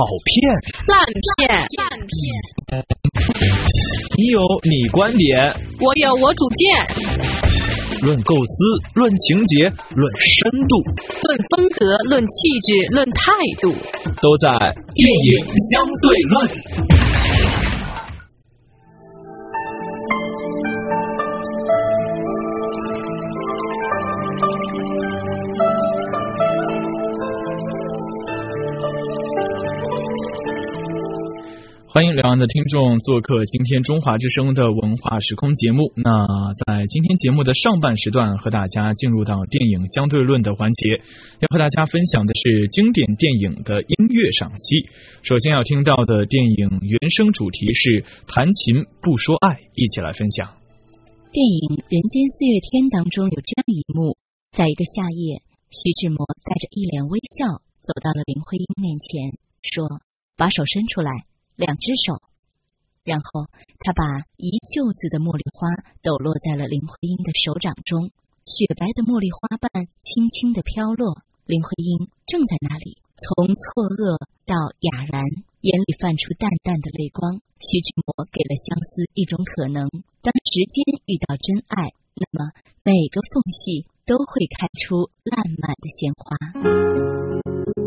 好骗，烂片，烂片。你有你观点，我有我主见。论构思，论情节，论深度，论风格，论气质，论态度，都在电影相对论。欢迎两岸的听众做客今天中华之声的文化时空节目。那在今天节目的上半时段，和大家进入到电影相对论的环节，要和大家分享的是经典电影的音乐赏析。首先要听到的电影原声主题是《弹琴不说爱》，一起来分享。电影《人间四月天》当中有这样一幕，在一个夏夜，徐志摩带着一脸微笑走到了林徽因面前，说：“把手伸出来。”两只手，然后他把一袖子的茉莉花抖落在了林徽因的手掌中，雪白的茉莉花瓣轻轻的飘落。林徽因正在那里，从错愕到哑然，眼里泛出淡淡的泪光。徐志摩给了相思一种可能：当时间遇到真爱，那么每个缝隙都会开出烂漫的鲜花。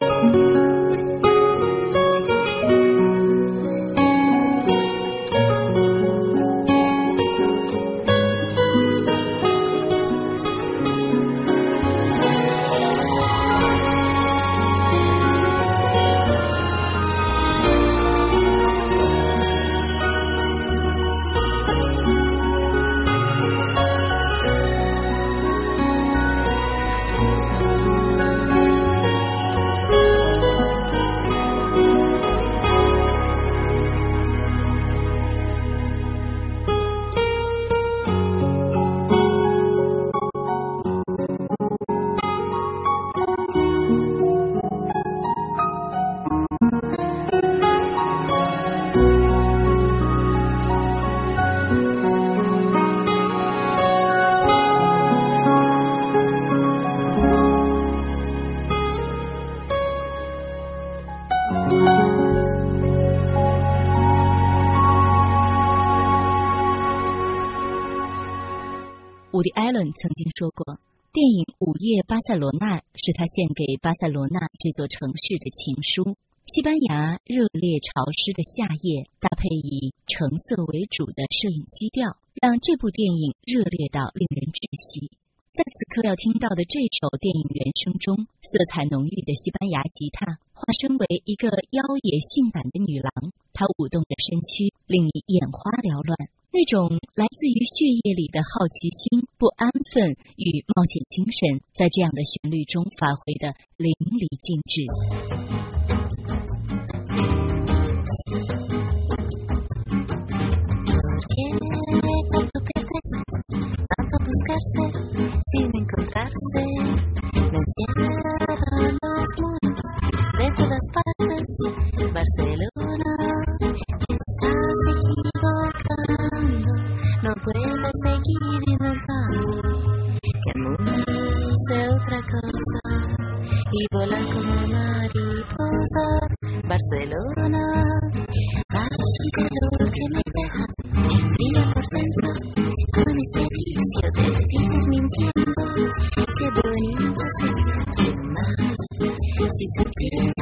Música 曾经说过，电影《午夜巴塞罗那》是他献给巴塞罗那这座城市的情书。西班牙热烈潮湿的夏夜，搭配以橙色为主的摄影基调，让这部电影热烈到令人窒息。在此刻要听到的这首电影原声中，色彩浓郁的西班牙吉他化身为一个妖冶性感的女郎，她舞动着身躯，令你眼花缭乱。那种来自于血液里的好奇心、不安分与冒险精神，在这样的旋律中发挥的淋漓尽致。Barcelona, hace un calor que me deja. Fría por dentro con ese vicio de vivir mintiendo. Qué bonito sería tu mar si supiera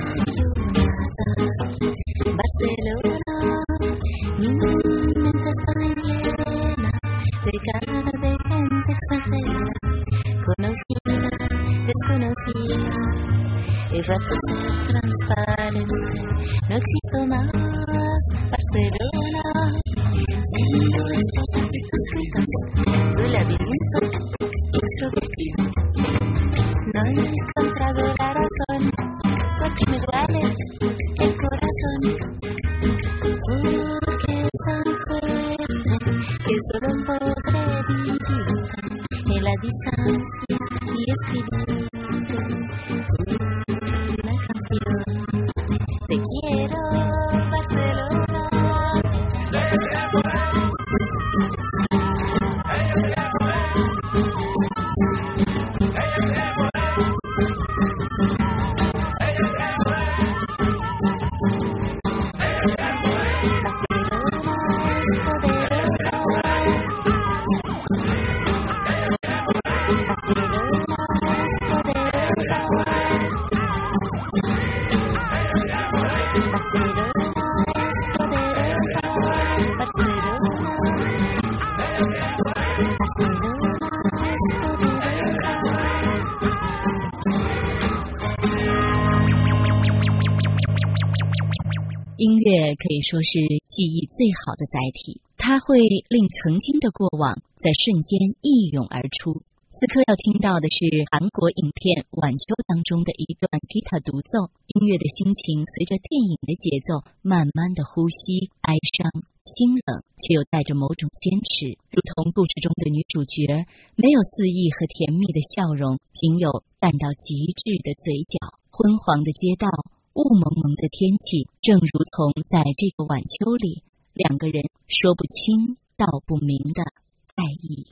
ser transparente. No existo más, Barcelona, siendo esposa de tus gritos, tu laberinto extrovertido. No he encontrado la razón, porque me duele el corazón, porque es tan fuerte que solo podré vivir en la distancia y escribir 音乐可以说是记忆最好的载体，它会令曾经的过往在瞬间一涌而出。此刻要听到的是韩国影片《晚秋》当中的一段吉他独奏，音乐的心情随着电影的节奏慢慢的呼吸，哀伤、清冷，却又带着某种坚持，如同故事中的女主角，没有肆意和甜蜜的笑容，仅有淡到极致的嘴角。昏黄的街道，雾蒙蒙的天气正如同在这个晚秋里两个人说不清道不明的爱意。